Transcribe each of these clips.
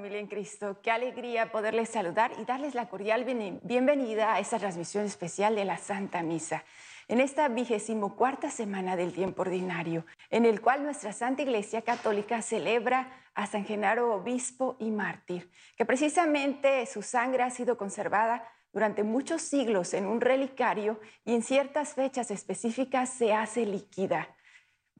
Familia en Cristo, qué alegría poderles saludar y darles la cordial bienvenida a esta transmisión especial de la Santa Misa, en esta vigésimo cuarta semana del tiempo ordinario, en el cual nuestra Santa Iglesia Católica celebra a San Genaro, obispo y mártir, que precisamente su sangre ha sido conservada durante muchos siglos en un relicario y en ciertas fechas específicas se hace líquida.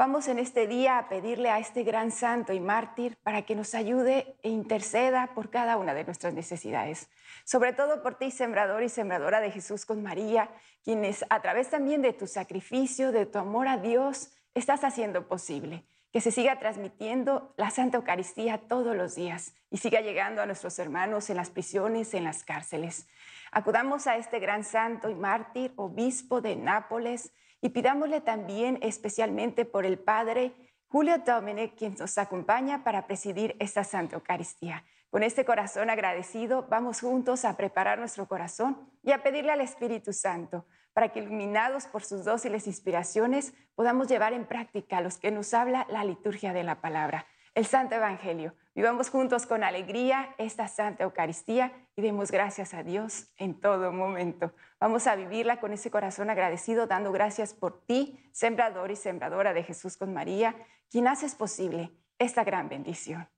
Vamos en este día a pedirle a este gran santo y mártir para que nos ayude e interceda por cada una de nuestras necesidades. Sobre todo por ti, sembrador y sembradora de Jesús con María, quienes a través también de tu sacrificio, de tu amor a Dios, estás haciendo posible que se siga transmitiendo la Santa Eucaristía todos los días y siga llegando a nuestros hermanos en las prisiones, en las cárceles. Acudamos a este gran santo y mártir, obispo de Nápoles, y pidámosle también especialmente por el Padre Julio Domene, quien nos acompaña para presidir esta Santa Eucaristía. Con este corazón agradecido, vamos juntos a preparar nuestro corazón y a pedirle al Espíritu Santo para que, iluminados por sus dóciles inspiraciones, podamos llevar en práctica los que nos habla la liturgia de la palabra, el Santo Evangelio. Vivamos juntos con alegría esta Santa Eucaristía y demos gracias a Dios en todo momento. Vamos a vivirla con ese corazón agradecido, dando gracias por ti, sembrador y sembradora de Jesús con María, quien haces posible esta gran bendición.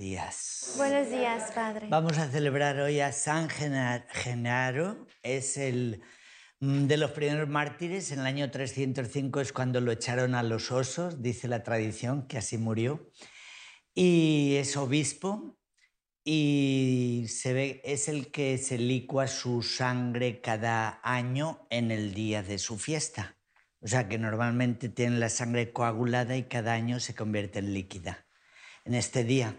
Días. Buenos días, Padre. Vamos a celebrar hoy a San Genaro. Es el mm, de los primeros mártires. En el año 305 es cuando lo echaron a los osos, dice la tradición, que así murió. Y es obispo y se ve, es el que se licua su sangre cada año en el día de su fiesta. O sea que normalmente tiene la sangre coagulada y cada año se convierte en líquida en este día.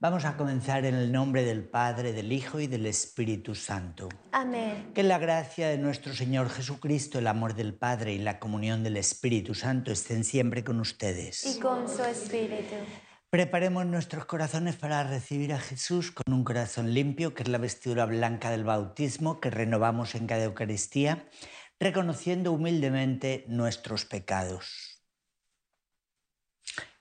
Vamos a comenzar en el nombre del Padre, del Hijo y del Espíritu Santo. Amén. Que la gracia de nuestro Señor Jesucristo, el amor del Padre y la comunión del Espíritu Santo estén siempre con ustedes. Y con su Espíritu. Preparemos nuestros corazones para recibir a Jesús con un corazón limpio, que es la vestidura blanca del bautismo que renovamos en cada Eucaristía, reconociendo humildemente nuestros pecados.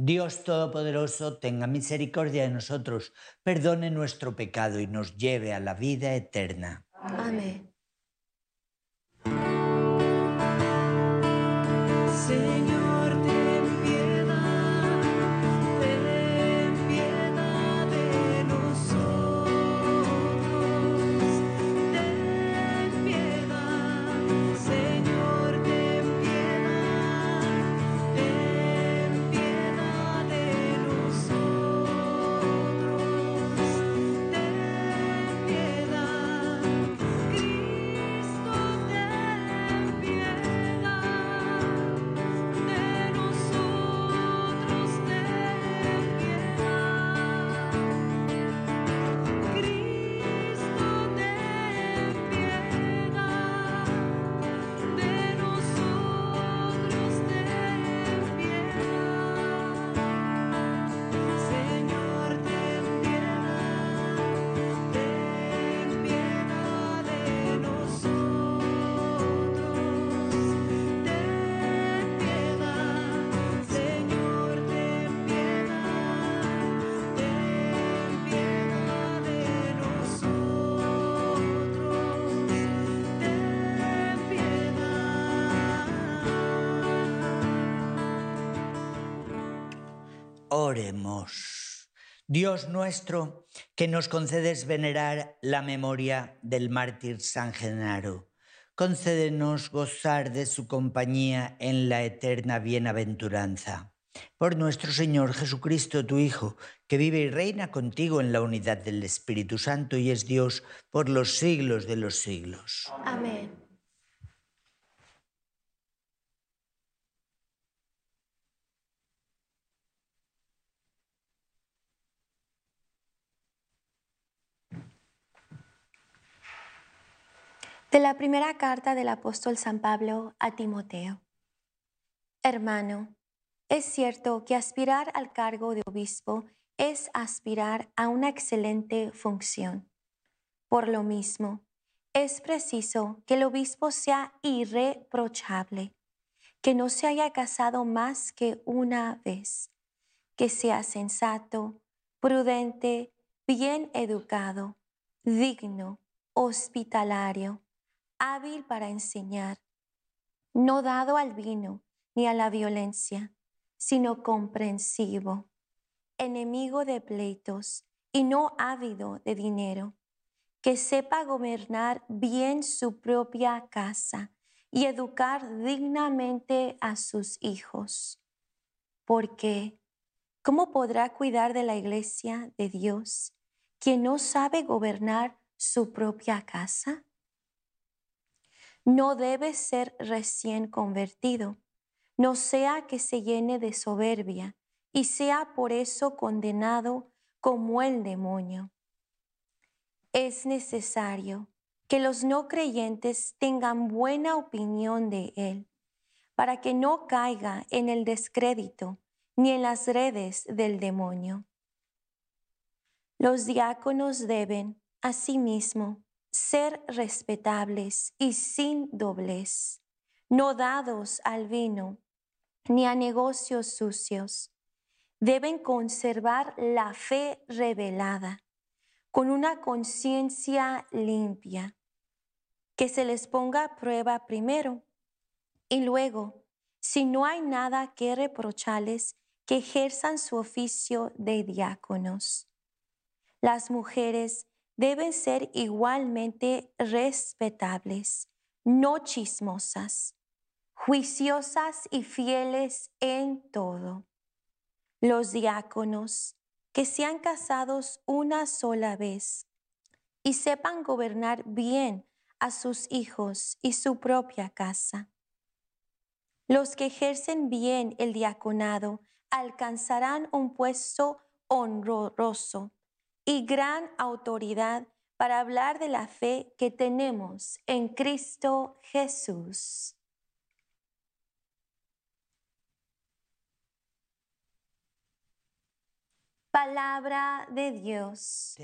Dios Todopoderoso tenga misericordia de nosotros, perdone nuestro pecado y nos lleve a la vida eterna. Amén. Oremos. Dios nuestro, que nos concedes venerar la memoria del mártir San Genaro, concédenos gozar de su compañía en la eterna bienaventuranza. Por nuestro Señor Jesucristo, tu Hijo, que vive y reina contigo en la unidad del Espíritu Santo y es Dios por los siglos de los siglos. Amén. De la primera carta del apóstol San Pablo a Timoteo. Hermano, es cierto que aspirar al cargo de obispo es aspirar a una excelente función. Por lo mismo, es preciso que el obispo sea irreprochable, que no se haya casado más que una vez, que sea sensato, prudente, bien educado, digno, hospitalario, hábil para enseñar, no dado al vino ni a la violencia, sino comprensivo, enemigo de pleitos y no ávido de dinero, que sepa gobernar bien su propia casa y educar dignamente a sus hijos. Porque, ¿cómo podrá cuidar de la iglesia de Dios quien no sabe gobernar su propia casa? No debe ser recién convertido no sea que se llene de soberbia y sea por eso condenado como el demonio. Es necesario que los no creyentes tengan buena opinión de él, para que no caiga en el descrédito ni en las redes del demonio. Los diáconos deben, asimismo, ser respetables y sin doblez, no dados al vino, ni a negocios sucios. Deben conservar la fe revelada con una conciencia limpia, que se les ponga a prueba primero y luego, si no hay nada que reprocharles, que ejerzan su oficio de diáconos. Las mujeres deben ser igualmente respetables, no chismosas juiciosas y fieles en todo. Los diáconos que sean casados una sola vez y sepan gobernar bien a sus hijos y su propia casa. Los que ejercen bien el diaconado alcanzarán un puesto honroso y gran autoridad para hablar de la fe que tenemos en Cristo Jesús. Palabra de Dios.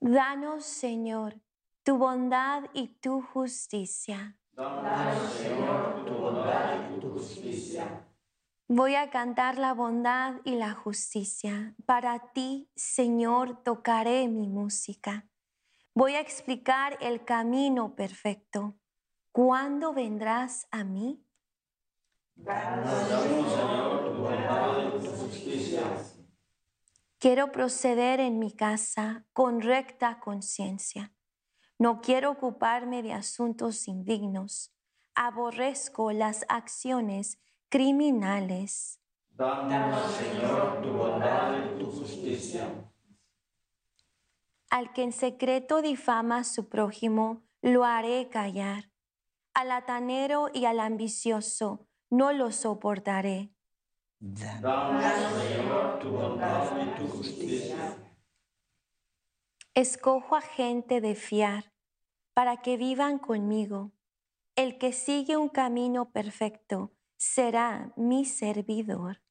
Danos, Señor, tu bondad y tu justicia. Danos, Señor, tu bondad y tu justicia. Voy a cantar la bondad y la justicia. Para ti, Señor, tocaré mi música. Voy a explicar el camino perfecto. ¿Cuándo vendrás a mí? Quiero proceder en mi casa con recta conciencia. No quiero ocuparme de asuntos indignos. Aborrezco las acciones criminales. Danos, Señor, tu bondad y tu justicia. Al que en secreto difama a su prójimo, lo haré callar. Al atanero y al ambicioso, no lo soportaré. Danos, Señor, tu bondad y tu justicia. Escojo a gente de fiar para que vivan conmigo. El que sigue un camino perfecto será mi servidor.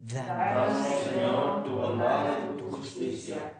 Danos, Señor, tu bondad y tu justicia.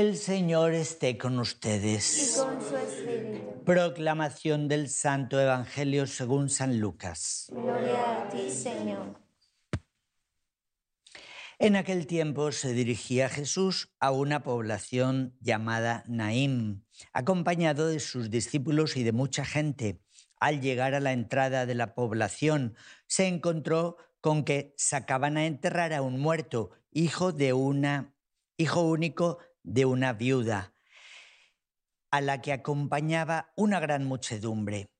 El Señor esté con ustedes. con su espíritu. Proclamación del Santo Evangelio según San Lucas. Gloria a ti, Señor. En aquel tiempo se dirigía Jesús a una población llamada Naim, acompañado de sus discípulos y de mucha gente. Al llegar a la entrada de la población, se encontró con que sacaban a enterrar a un muerto, hijo de una hijo único de una viuda, a la que acompañaba una gran muchedumbre.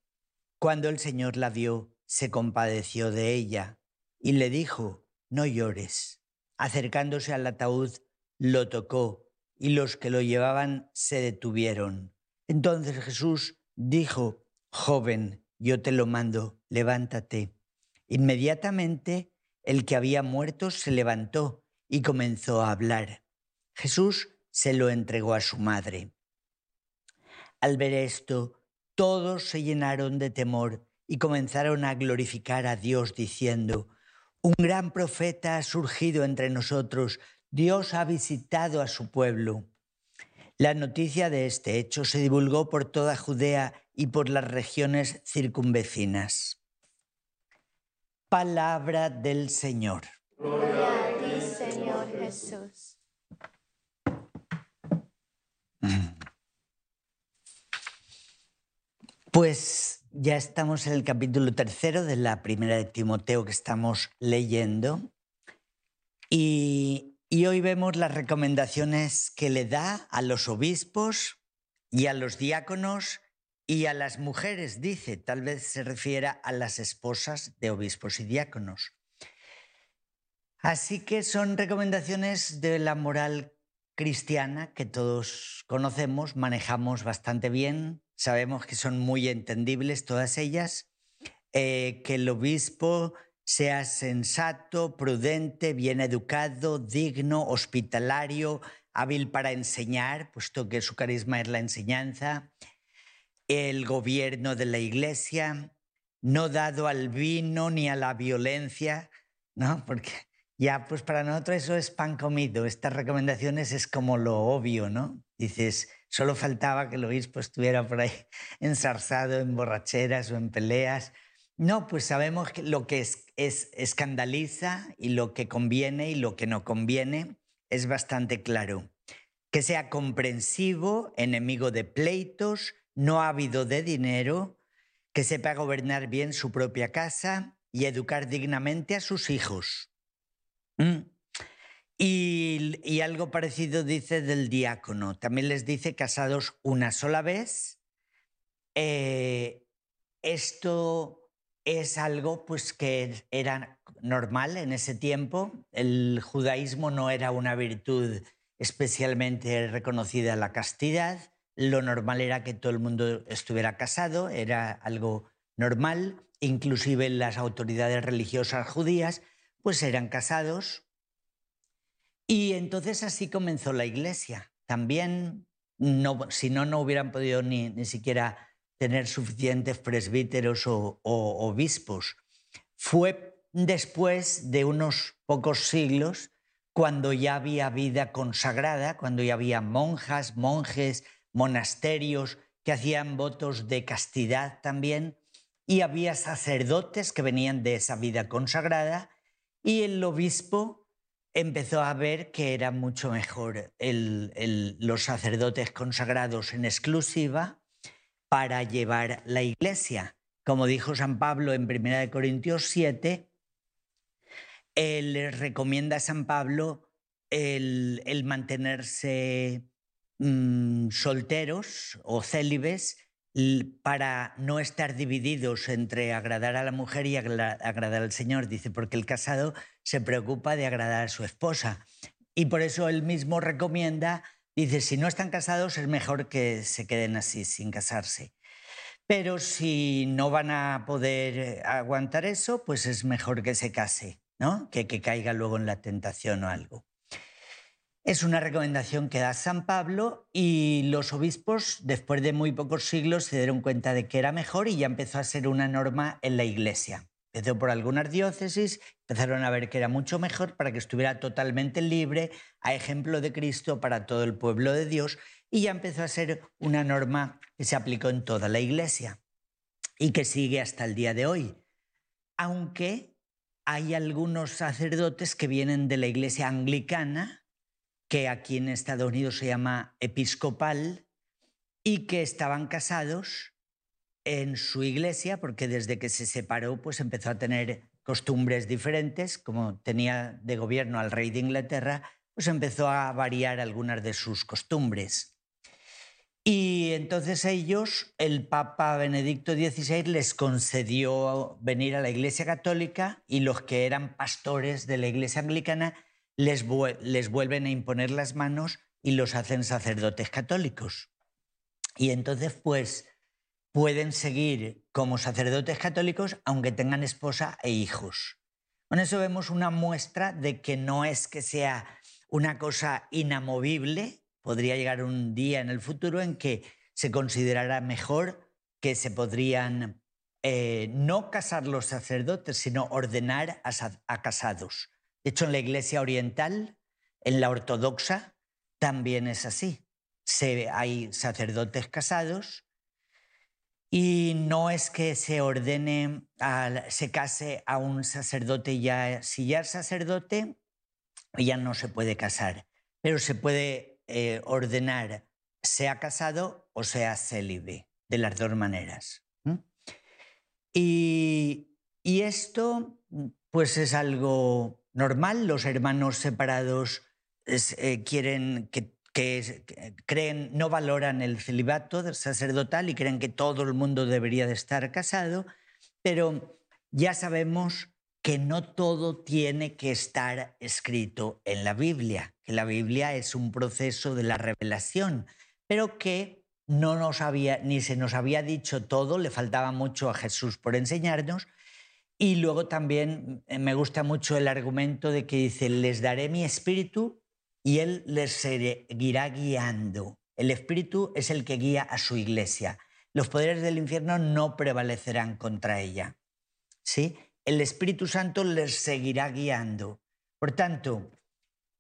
Cuando el Señor la vio, se compadeció de ella y le dijo, no llores. Acercándose al ataúd, lo tocó y los que lo llevaban se detuvieron. Entonces Jesús dijo, joven, yo te lo mando, levántate. Inmediatamente el que había muerto se levantó y comenzó a hablar. Jesús se lo entregó a su madre. Al ver esto, todos se llenaron de temor y comenzaron a glorificar a Dios diciendo, un gran profeta ha surgido entre nosotros, Dios ha visitado a su pueblo. La noticia de este hecho se divulgó por toda Judea y por las regiones circunvecinas. Palabra del Señor. Gloria a ti, Señor Jesús. Pues ya estamos en el capítulo tercero de la primera de Timoteo que estamos leyendo. Y, hoy vemos las recomendaciones que le da a los obispos y a los diáconos y a las mujeres, dice, tal vez se refiera a las esposas de obispos y diáconos. Así que son recomendaciones de la moral cristiana que todos conocemos, manejamos bastante bien, sabemos que son muy entendibles todas ellas, eh, que el obispo sea sensato, prudente, bien educado, digno, hospitalario, hábil para enseñar, puesto que su carisma es la enseñanza, el gobierno de la iglesia, no dado al vino ni a la violencia, ¿no? Porque ya, pues para nosotros eso es pan comido. Estas recomendaciones es como lo obvio, ¿no? Dices, solo faltaba que el obispo estuviera por ahí ensarzado en borracheras o en peleas. No, pues sabemos que lo que es, es, escandaliza y lo que conviene y lo que no conviene es bastante claro. Que sea comprensivo, enemigo de pleitos, no ávido de dinero, que sepa gobernar bien su propia casa y educar dignamente a sus hijos. ¿Mm? Y, algo parecido dice del diácono. También les dice casados una sola vez. Eh, esto es algo pues, que era normal en ese tiempo. El judaísmo no era una virtud especialmente reconocida la castidad. Lo normal era que todo el mundo estuviera casado, era algo normal. Inclusive las autoridades religiosas judías pues eran casados y entonces así comenzó la iglesia. También, si no, no hubieran podido ni, ni siquiera tener suficientes presbíteros o, obispos. Fue después de unos pocos siglos cuando ya había vida consagrada, cuando ya había monjas, monjes, monasterios que hacían votos de castidad también, y había sacerdotes que venían de esa vida consagrada, y el obispo empezó a ver que era mucho mejor los sacerdotes consagrados en exclusiva para llevar la iglesia. Como dijo San Pablo en 1 Corintios 7, él recomienda a San Pablo el, mantenerse mmm, solteros o célibes para no estar divididos entre agradar a la mujer y agradar al Señor. Dice, porque el casado se preocupa de agradar a su esposa. Y por eso él mismo recomienda, dice, si no están casados es mejor que se queden así, sin casarse. Pero si no van a poder aguantar eso, pues es mejor que se case, ¿no? Que que caiga luego en la tentación o algo. Es una recomendación que da San Pablo y los obispos, después de muy pocos siglos, se dieron cuenta de que era mejor y ya empezó a ser una norma en la Iglesia. Empezó por algunas diócesis, empezaron a ver que era mucho mejor para que estuviera totalmente libre, a ejemplo de Cristo para todo el pueblo de Dios, y ya empezó a ser una norma que se aplicó en toda la Iglesia y que sigue hasta el día de hoy. Aunque hay algunos sacerdotes que vienen de la Iglesia anglicana, que aquí en Estados Unidos se llama episcopal, y que estaban casados en su iglesia, porque desde que se separó, pues empezó a tener costumbres diferentes, como tenía de gobierno al rey de Inglaterra, pues empezó a variar algunas de sus costumbres. Y entonces ellos, el Papa Benedicto XVI les concedió venir a la Iglesia Católica y los que eran pastores de la Iglesia Anglicana les, vuelven a imponer las manos y los hacen sacerdotes católicos. Y entonces, pues, pueden seguir como sacerdotes católicos aunque tengan esposa e hijos. Con eso vemos una muestra de que no es que sea una cosa inamovible, podría llegar un día en el futuro en que se considerará mejor que se podrían eh, no casar los sacerdotes, sino ordenar a casados. De hecho, en la Iglesia Oriental, en la ortodoxa, también es así. Se, hay sacerdotes casados y no es que se ordene, se case a un sacerdote ya, si ya es sacerdote, ya no se puede casar, pero se puede eh, ordenar sea casado o sea célibe, de las dos maneras. Y, y esto pues es algo normal, los hermanos separados eh, quieren que, creen, no valoran el celibato sacerdotal y creen que todo el mundo debería de estar casado, pero ya sabemos que no todo tiene que estar escrito en la Biblia, que la Biblia es un proceso de la revelación, pero que no nos había ni se nos había dicho todo, le faltaba mucho a Jesús por enseñarnos y luego también eh, me gusta mucho el argumento de que dice, les daré mi espíritu y Él les seguirá guiando. El espíritu es el que guía a su iglesia. Los poderes del infierno no prevalecerán contra ella. ¿Sí? El Espíritu Santo les seguirá guiando. Por tanto,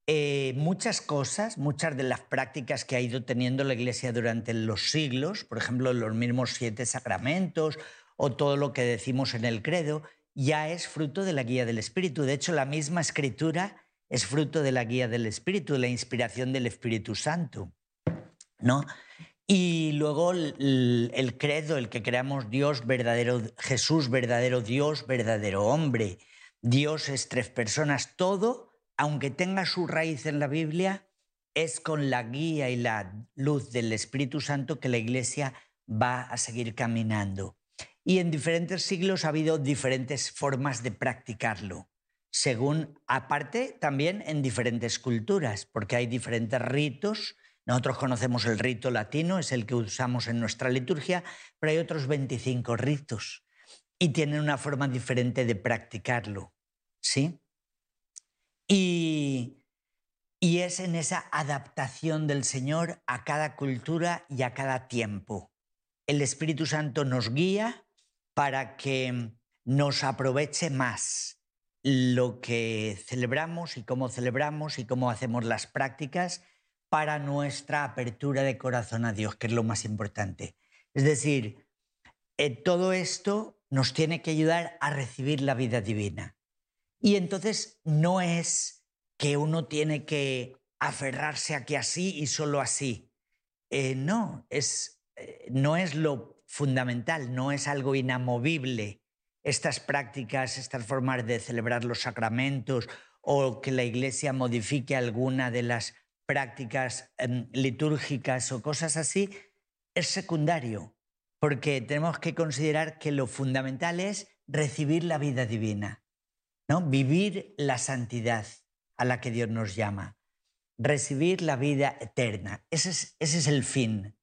eh, muchas cosas, muchas de las prácticas que ha ido teniendo la Iglesia durante los siglos, por ejemplo, los mismos siete sacramentos o todo lo que decimos en el credo, ya es fruto de la guía del Espíritu. De hecho, la misma escritura es fruto de la guía del Espíritu, de la inspiración del Espíritu Santo. ¿no? Y luego el, credo, el que creamos Dios verdadero, Jesús verdadero Dios, verdadero hombre. Dios es tres personas, todo, aunque tenga su raíz en la Biblia, es con la guía y la luz del Espíritu Santo que la Iglesia va a seguir caminando. Y en diferentes siglos ha habido diferentes formas de practicarlo, según, aparte, también en diferentes culturas, porque hay diferentes ritos. Nosotros conocemos el rito latino, es el que usamos en nuestra liturgia, pero hay otros 25 ritos y tienen una forma diferente de practicarlo. ¿Sí? Y, y es en esa adaptación del Señor a cada cultura y a cada tiempo. El Espíritu Santo nos guía para que nos aproveche más lo que celebramos y cómo celebramos y cómo hacemos las prácticas para nuestra apertura de corazón a Dios, que es lo más importante. Es decir, eh, todo esto nos tiene que ayudar a recibir la vida divina. Y entonces no es que uno tiene que aferrarse a que así y solo así. Eh, no, es, eh, no es lo fundamental, no es algo inamovible. Estas prácticas, estas formas de celebrar los sacramentos o que la Iglesia modifique alguna de las prácticas em, litúrgicas o cosas así, es secundario, porque tenemos que considerar que lo fundamental es recibir la vida divina, ¿no? vivir la santidad a la que Dios nos llama, recibir la vida eterna. Ese es, ese es el fin.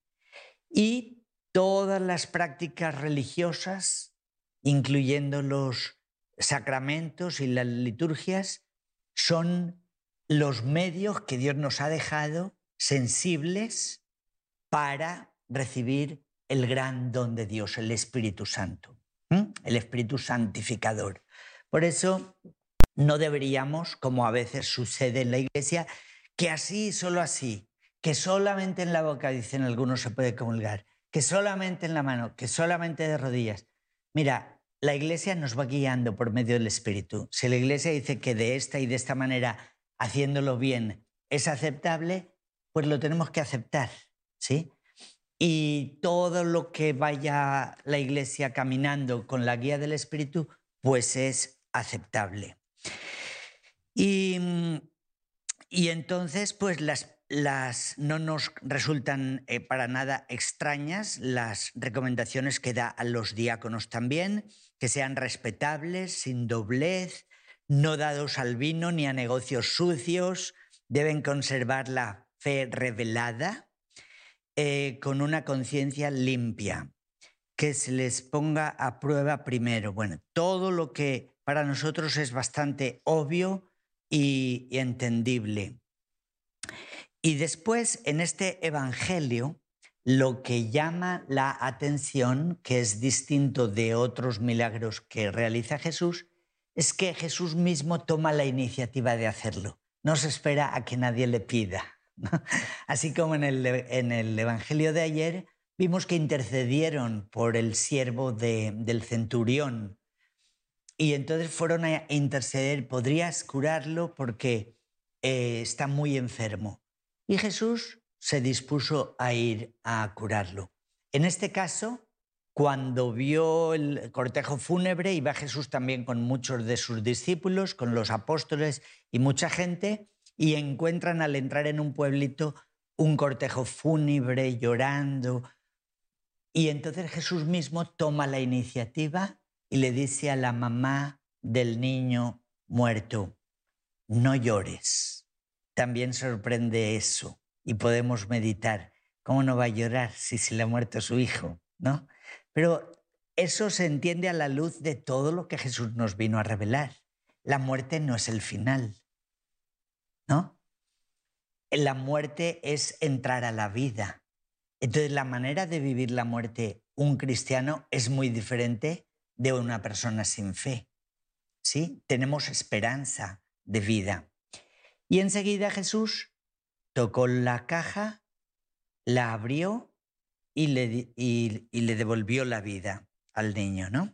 Y todas las prácticas religiosas, incluyendo los sacramentos y las liturgias, son los medios que Dios nos ha dejado sensibles para recibir el gran don de Dios, el Espíritu Santo, el Espíritu Santificador. Por eso no deberíamos, como a veces sucede en la iglesia, que así, solo así, que solamente en la boca, dicen algunos, se puede comulgar, que solamente en la mano, que solamente de rodillas. Mira, la iglesia nos va guiando por medio del Espíritu. Si la iglesia dice que de esta y de esta manera, haciéndolo bien, es aceptable, pues lo tenemos que aceptar, ¿sí? Y todo lo que vaya la iglesia caminando con la guía del Espíritu, pues es aceptable. Y, y entonces, pues las las, no nos resultan eh, para nada extrañas las recomendaciones que da a los diáconos también, que sean respetables, sin doblez, no dados al vino ni a negocios sucios, deben conservar la fe revelada eh, con una conciencia limpia, que se les ponga a prueba primero. Bueno, todo lo que para nosotros es bastante obvio y entendible. Y después, en este Evangelio, lo que llama la atención, que es distinto de otros milagros que realiza Jesús, es que Jesús mismo toma la iniciativa de hacerlo. No se espera a que nadie le pida. Así como en el, en el, Evangelio de ayer vimos que intercedieron por el siervo de, del centurión y entonces fueron a interceder, podrías curarlo porque eh, está muy enfermo. Y Jesús se dispuso a ir a curarlo. En este caso, cuando vio el cortejo fúnebre, iba Jesús también con muchos de sus discípulos, con los apóstoles y mucha gente, y encuentran al entrar en un pueblito un cortejo fúnebre llorando. Y entonces Jesús mismo toma la iniciativa y le dice a la mamá del niño muerto, no llores también sorprende eso y podemos meditar. ¿Cómo no va a llorar si se le ha muerto su hijo? ¿No? Pero eso se entiende a la luz de todo lo que Jesús nos vino a revelar. La muerte no es el final, ¿no? La muerte es entrar a la vida. Entonces la manera de vivir la muerte un cristiano es muy diferente de una persona sin fe. ¿Sí? Tenemos esperanza de vida. Y enseguida Jesús tocó la caja, la abrió y le, devolvió la vida al niño, ¿no?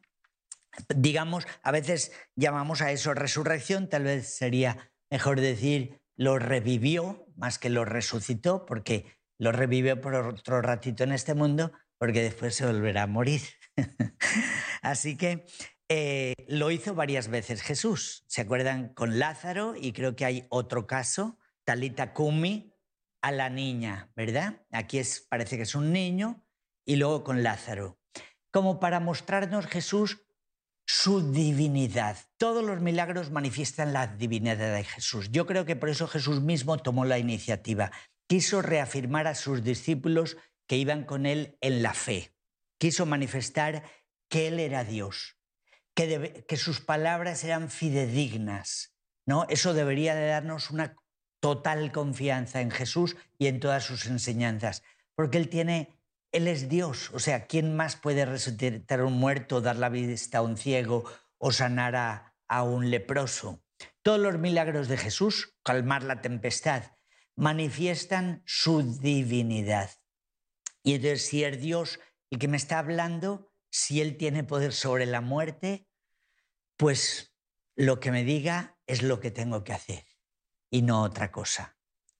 Digamos, a veces llamamos a eso resurrección, tal vez sería mejor decir lo revivió más que lo resucitó, porque lo revivió por otro ratito en este mundo, porque después se volverá a morir. Así que eh, lo hizo varias veces Jesús. ¿Se acuerdan con Lázaro? Y creo que hay otro caso, Talita Kumi, a la niña, ¿verdad? Aquí es, parece que es un niño, y luego con Lázaro. Como para mostrarnos Jesús su divinidad. Todos los milagros manifiestan la divinidad de Jesús. Yo creo que por eso Jesús mismo tomó la iniciativa. Quiso reafirmar a sus discípulos que iban con él en la fe. Quiso manifestar que él era Dios, que, sus palabras eran fidedignas. ¿no? Eso debería de darnos una total confianza en Jesús y en todas sus enseñanzas, porque Él tiene, Él es Dios, o sea, ¿quién más puede resucitar a un muerto, dar la vista a un ciego o sanar a, un leproso? Todos los milagros de Jesús, calmar la tempestad, manifiestan su divinidad. Y entonces, si Dios el que me está hablando, si Él tiene poder sobre la muerte, pues lo que me diga es lo que tengo que hacer y no otra cosa.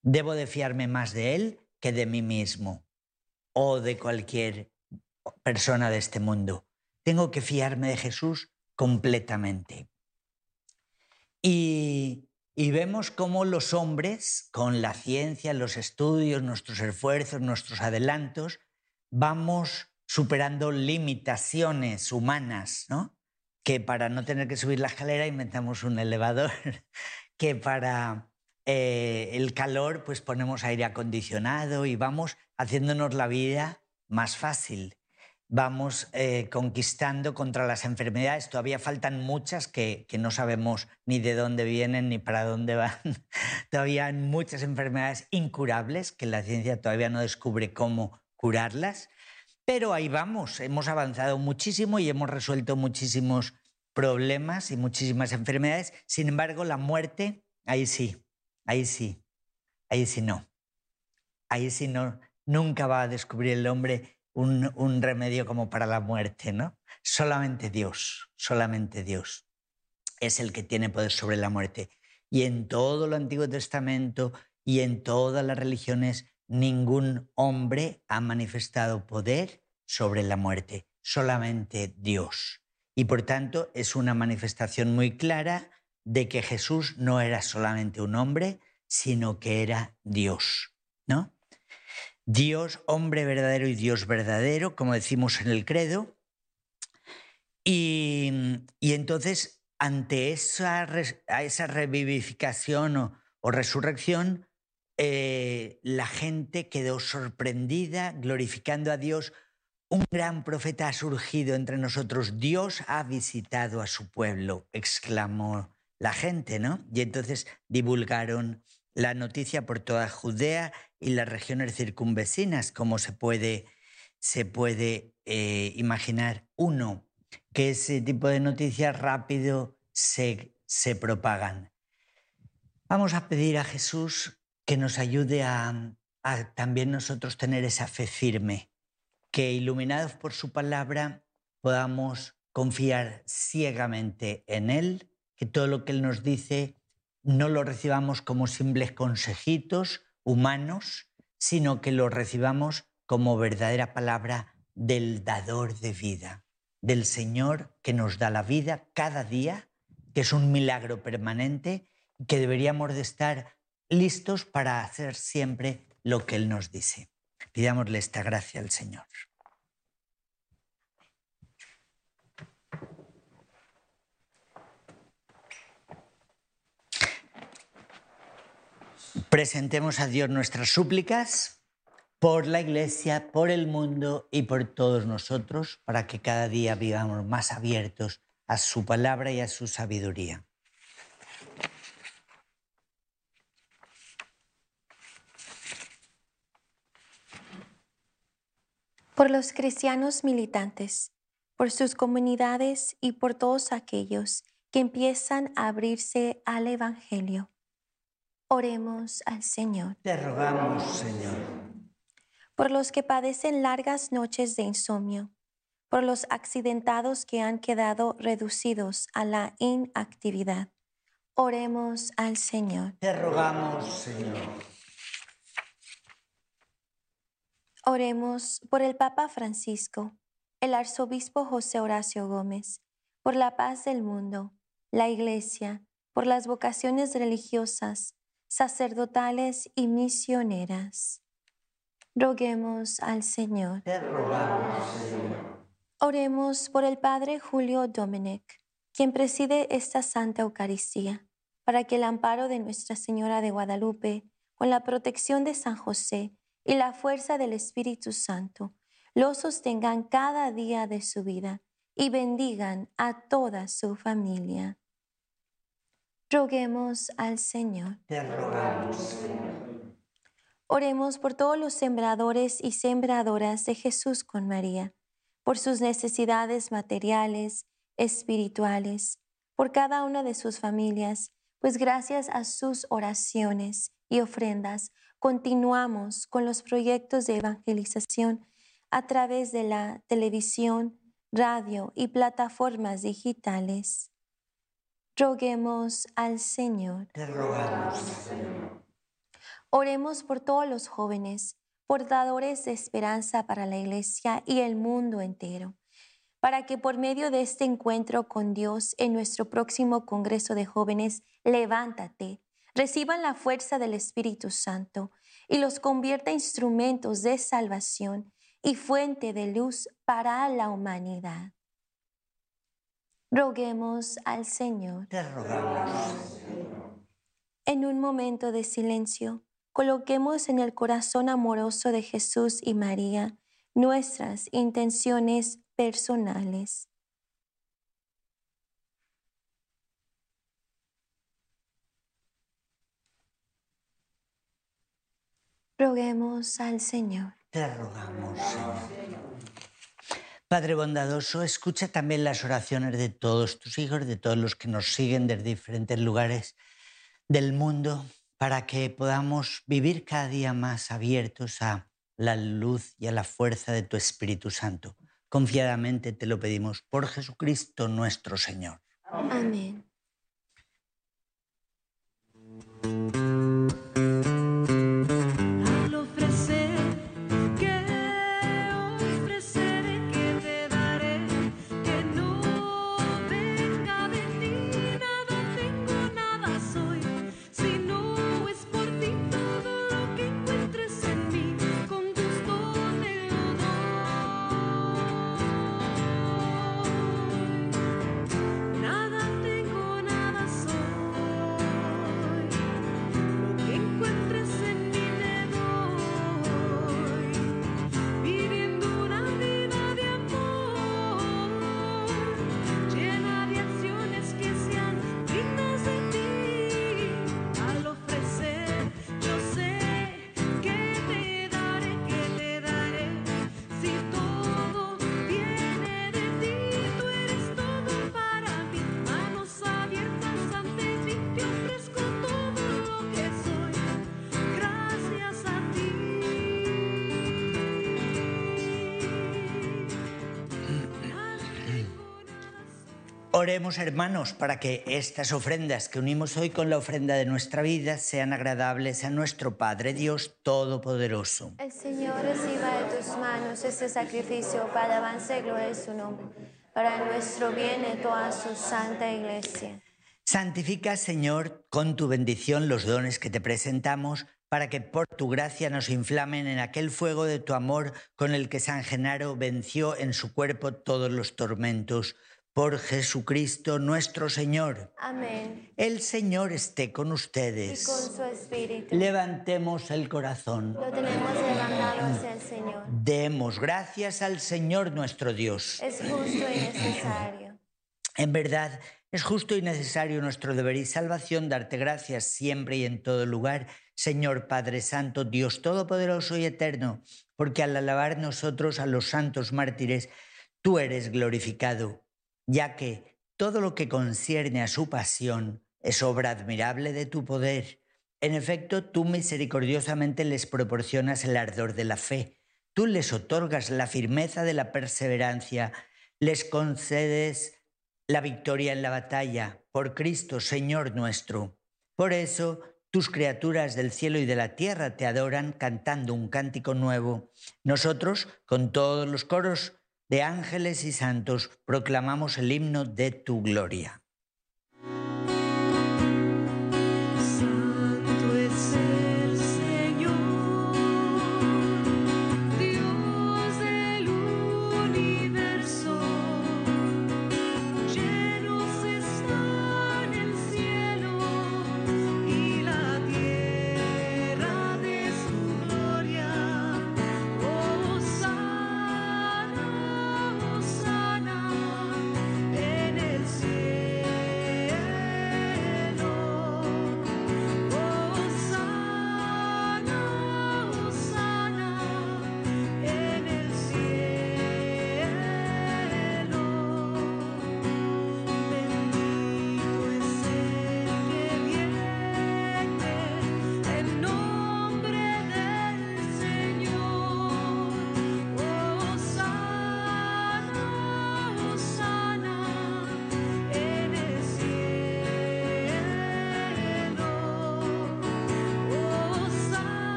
Debo de fiarme más de Él que de mí mismo o de cualquier persona de este mundo. Tengo que fiarme de Jesús completamente. Y, y vemos cómo los hombres, con la ciencia, los estudios, nuestros esfuerzos, nuestros adelantos, vamos superando limitaciones humanas, ¿no? Que para no tener que subir la escalera inventamos un elevador, que para eh, el calor pues ponemos aire acondicionado y vamos haciéndonos la vida más fácil. vamos eh, conquistando contra las enfermedades. Todavía faltan muchas que, que, no sabemos ni de dónde vienen ni para dónde van. todavía hay muchas enfermedades incurables que la ciencia todavía no descubre cómo curarlas. Pero ahí vamos, hemos avanzado muchísimo y hemos resuelto muchísimos problemas y muchísimas enfermedades. Sin embargo, la muerte, ahí sí, ahí sí, ahí sí no. Ahí sí no, nunca va a descubrir el hombre un, un, remedio como para la muerte, ¿no? Solamente Dios, solamente Dios es el que tiene poder sobre la muerte. Y en todo el Antiguo Testamento y en todas las religiones, ningún hombre ha manifestado poder sobre la muerte, solamente Dios. Y por tanto es una manifestación muy clara de que Jesús no era solamente un hombre, sino que era Dios, ¿no? Dios, hombre verdadero y Dios verdadero, como decimos en el credo. Y, y entonces, ante esa, esa revivificación o, o resurrección, eh, la gente quedó sorprendida, glorificando a Dios. Un gran profeta ha surgido entre nosotros. Dios ha visitado a su pueblo, exclamó la gente, ¿no? Y entonces divulgaron la noticia por toda Judea y las regiones circunvecinas, como se puede, se puede eh, imaginar. Uno, que ese tipo de noticias rápido se, se propagan. Vamos a pedir a Jesús que nos ayude a, también nosotros tener esa fe firme, que iluminados por su palabra podamos confiar ciegamente en Él, que todo lo que Él nos dice no lo recibamos como simples consejitos humanos, sino que lo recibamos como verdadera palabra del dador de vida, del Señor que nos da la vida cada día, que es un milagro permanente que deberíamos de estar listos para hacer siempre lo que Él nos dice. Pidámosle esta gracia al Señor. Presentemos a Dios nuestras súplicas por la Iglesia, por el mundo y por todos nosotros, para que cada día vivamos más abiertos a su palabra y a su sabiduría. Por los cristianos militantes, por sus comunidades y por todos aquellos que empiezan a abrirse al Evangelio Oremos al Señor. Te rogamos, Señor. Por los que padecen largas noches de insomnio, por los accidentados que han quedado reducidos a la inactividad. Oremos al Señor. Te rogamos, Señor. Oremos por el Papa Francisco, el Arzobispo José Horacio Gómez, por la paz del mundo, la Iglesia, por las vocaciones religiosas, sacerdotales y misioneras. Roguemos al Señor. Te rogamos, Señor. Oremos por el Padre Julio Dominic, quien preside esta Santa Eucaristía, para que el amparo de Nuestra Señora de Guadalupe, con la protección de San José y la fuerza del Espíritu Santo, lo sostengan cada día de su vida y bendigan a toda su familia. Roguemos al Señor. Te rogamos, Señor. Oremos por todos los sembradores y sembradoras de Jesús con María, por sus necesidades materiales, espirituales, por cada una de sus familias, pues gracias a sus oraciones y ofrendas continuamos con los proyectos de evangelización a través de la televisión, radio y plataformas digitales. Roguemos al Señor. Te rogamos, Señor. Oremos por todos los jóvenes, portadores de esperanza para la Iglesia y el mundo entero, para que por medio de este encuentro con Dios en nuestro próximo Congreso de Jóvenes, levántate, reciban la fuerza del Espíritu Santo y los convierta en instrumentos de salvación y fuente de luz para la humanidad. Roguemos al Señor. Te rogamos. En un momento de silencio, coloquemos en el corazón amoroso de Jesús y María nuestras intenciones personales. Roguemos al Señor. Te rogamos, Señor. Padre bondadoso, escucha también las oraciones de todos tus hijos, de todos los que nos siguen desde diferentes lugares del mundo, para que podamos vivir cada día más abiertos a la luz y a la fuerza de tu Espíritu Santo. Confiadamente te lo pedimos por Jesucristo nuestro Señor. Amén. Al Oremos, hermanos, para que estas ofrendas que unimos hoy con la ofrenda de nuestra vida sean agradables a nuestro Padre Dios Todopoderoso. El Señor reciba de tus manos este sacrificio para avance y gloria de su nombre, para nuestro bien y toda su santa iglesia. Santifica, Señor, con tu bendición los dones que te presentamos, para que por tu gracia nos inflamen en aquel fuego de tu amor con el que San Genaro venció en su cuerpo todos los tormentos. Por Jesucristo nuestro Señor. Amén. El Señor esté con Y ustedes. con su espíritu. Levantemos el corazón. Lo tenemos levantado hacia el Señor. Demos gracias al Señor nuestro Dios. Es justo y necesario. En verdad, es justo y necesario nuestro deber y salvación darte gracias siempre y en todo lugar, Señor Padre Santo, Dios Todopoderoso y Eterno, porque al alabar nosotros a los santos mártires, tú eres glorificado, ya que todo lo que concierne a su pasión es obra admirable de tu poder. En efecto, tú misericordiosamente les proporcionas el ardor de la fe, tú les otorgas la firmeza de la perseverancia, les concedes la victoria en la batalla por Cristo, Señor nuestro. Por eso, tus criaturas del cielo y de la tierra te adoran cantando un cántico nuevo. Nosotros, con todos los coros de ángeles y santos, proclamamos el himno de tu gloria.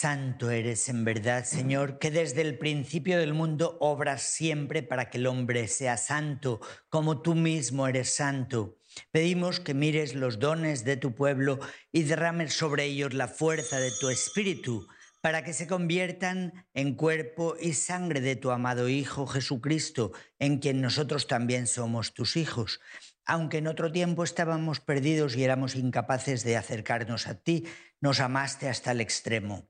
Santo eres en verdad, Señor, que desde el principio del mundo obras siempre para que el hombre sea santo, como tú mismo eres santo. Pedimos que mires los dones de tu pueblo y derrames sobre ellos la fuerza de tu espíritu, para que se conviertan en cuerpo y sangre de tu amado Hijo Jesucristo, en quien nosotros también somos tus hijos. Aunque en otro tiempo estábamos perdidos y éramos incapaces de acercarnos a ti, nos amaste hasta el extremo.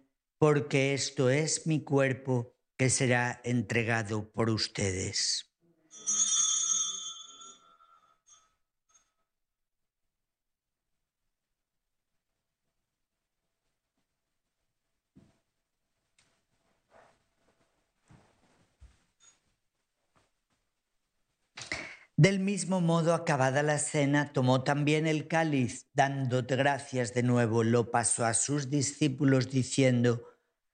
porque esto es mi cuerpo que será entregado por ustedes. Del mismo modo, acabada la cena, tomó también el cáliz, dándote gracias de nuevo, lo pasó a sus discípulos diciendo,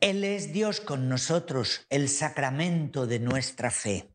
Él es Dios con nosotros, el sacramento de nuestra fe.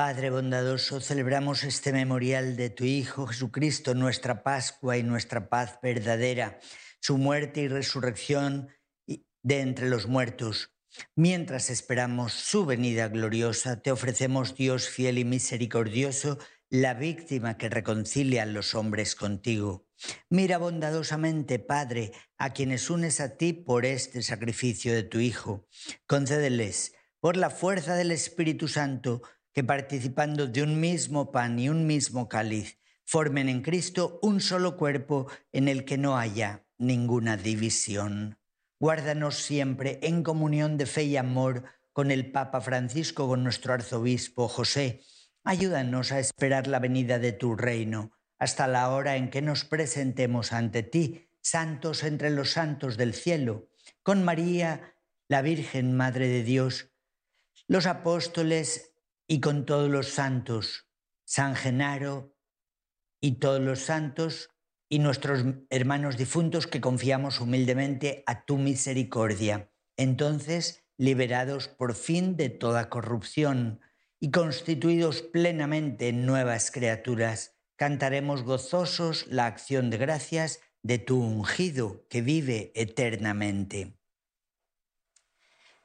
Padre bondadoso, celebramos este memorial de tu Hijo Jesucristo, nuestra Pascua y nuestra paz verdadera, su muerte y resurrección de entre los muertos. Mientras esperamos su venida gloriosa, te ofrecemos, Dios fiel y misericordioso, la víctima que reconcilia a los hombres contigo. Mira bondadosamente, Padre, a quienes unes a ti por este sacrificio de tu Hijo. Concédeles, por la fuerza del Espíritu Santo, que participando de un mismo pan y un mismo cáliz, formen en Cristo un solo cuerpo en el que no haya ninguna división. Guárdanos siempre en comunión de fe y amor con el Papa Francisco, con nuestro arzobispo José. Ayúdanos a esperar la venida de tu reino hasta la hora en que nos presentemos ante ti, santos entre los santos del cielo, con María, la Virgen Madre de Dios, los apóstoles y con todos los santos, San Genaro y todos los santos y nuestros hermanos difuntos que confiamos humildemente a tu misericordia. Entonces, liberados por fin de toda corrupción y constituidos plenamente en nuevas criaturas, cantaremos gozosos la acción de gracias de tu ungido que vive eternamente.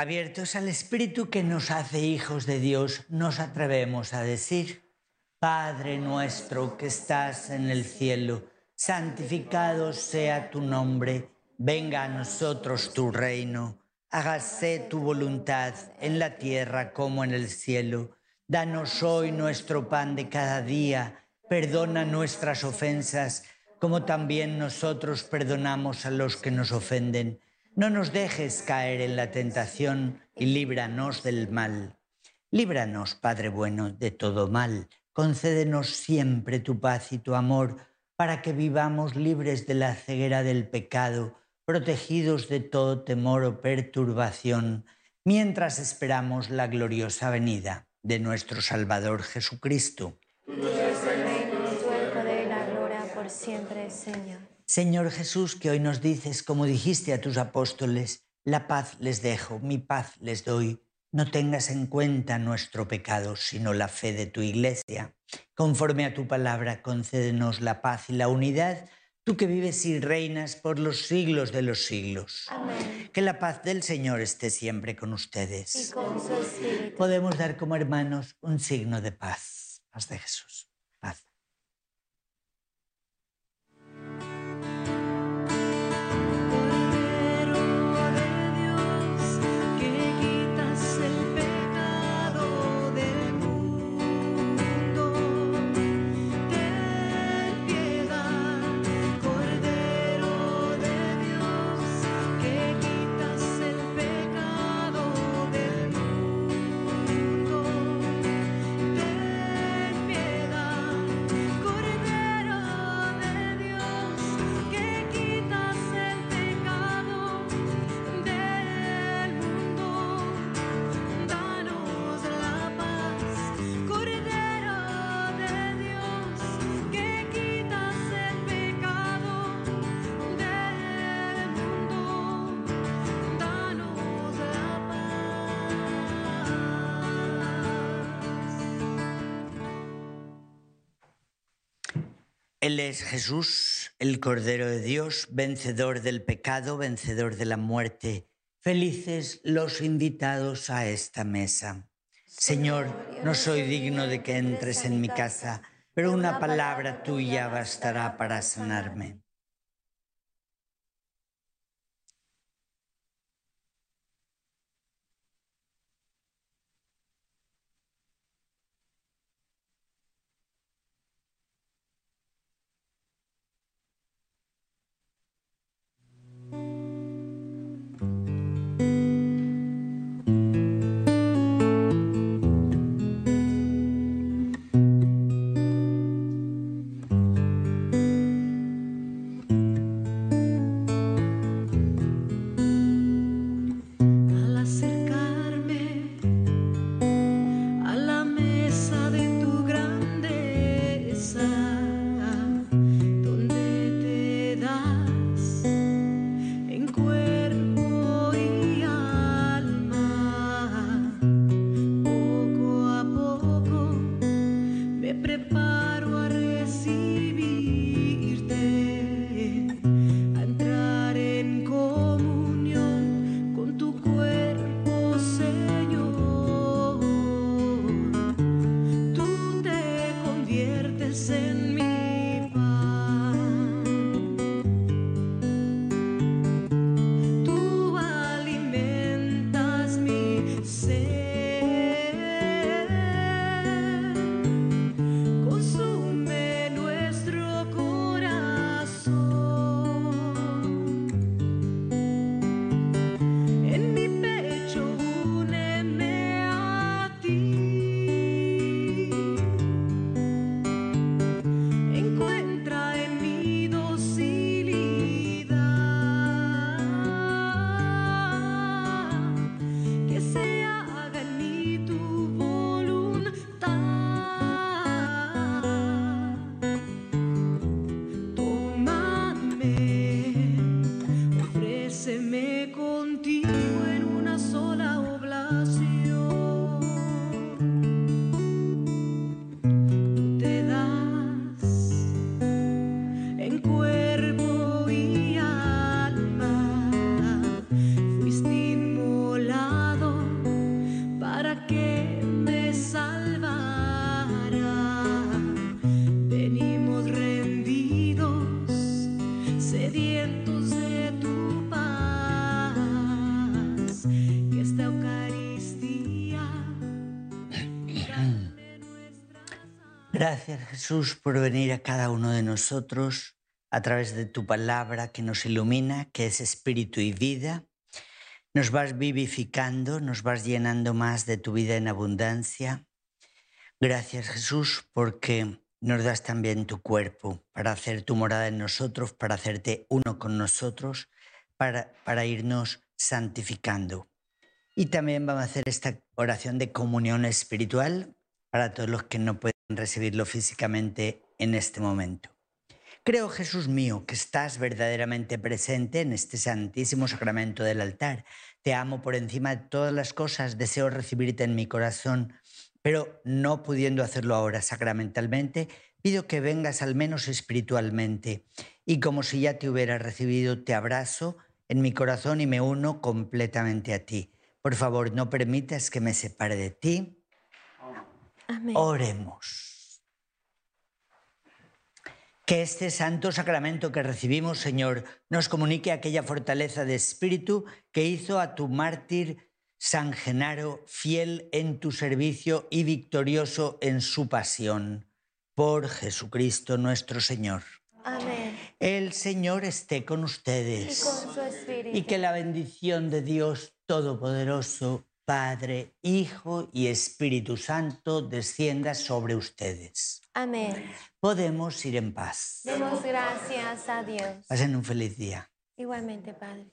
Abiertos al Espíritu que nos hace hijos de Dios, nos atrevemos a decir, Padre nuestro que estás en el cielo, santificado sea tu nombre, venga a nosotros tu reino, hágase tu voluntad en la tierra como en el cielo. Danos hoy nuestro pan de cada día, perdona nuestras ofensas como también nosotros perdonamos a los que nos ofenden No nos dejes caer en la tentación y líbranos del mal. Líbranos, Padre bueno, de todo mal. Concédenos siempre tu paz y tu amor, para que vivamos libres de la ceguera del pecado, protegidos de todo temor o perturbación, mientras esperamos la gloriosa venida de nuestro Salvador Jesucristo. Tuyo el reino, el poder y la gloria por siempre, Señor. Señor Jesús, que hoy nos dices, como dijiste a tus apóstoles, la paz les dejo, mi paz les doy. No tengas en cuenta nuestro pecado, sino la fe de tu iglesia. Conforme a tu palabra, concédenos la paz y la unidad, tú que vives y reinas por los siglos de los siglos. Amén. Que la paz del Señor esté siempre con Y ustedes. con su. Podemos dar como hermanos un signo de paz. Paz de Jesús. Él es Jesús, el Cordero de Dios, vencedor del pecado, vencedor de la muerte. Felices los invitados a esta mesa. Señor, no soy digno de que entres en mi casa, pero una palabra tuya bastará para sanarme. Gracias Jesús por venir a cada uno de nosotros a través de tu palabra que nos ilumina, que es espíritu y vida. Nos vas vivificando, nos vas llenando más de tu vida en abundancia. Gracias Jesús porque nos das también tu cuerpo para hacer tu morada en nosotros, para hacerte uno con nosotros, para, para irnos santificando. Y también vamos a hacer esta oración de comunión espiritual para todos los que no pueden recibirlo físicamente en este momento. Creo, Jesús mío, que estás verdaderamente presente en este santísimo sacramento del altar. Te amo por encima de todas las cosas, deseo recibirte en mi corazón, pero no pudiendo hacerlo ahora sacramentalmente, pido que vengas al menos espiritualmente. Y como si ya te hubiera recibido, te abrazo en mi corazón y me uno completamente a ti. Por favor, no permitas que me separe de ti. Amén. Oremos. Que este santo sacramento que recibimos, Señor, nos comunique aquella fortaleza de espíritu que hizo a tu mártir San Genaro fiel en tu servicio y victorioso en su pasión. Por Jesucristo nuestro Señor. Amén. El Señor esté con Y ustedes. con su espíritu. Y que la bendición de Dios Todopoderoso, Padre, Hijo y Espíritu Santo descienda sobre ustedes. Amén. Podemos ir en paz. Demos gracias a Dios. Pasen un feliz día. Igualmente, Padre.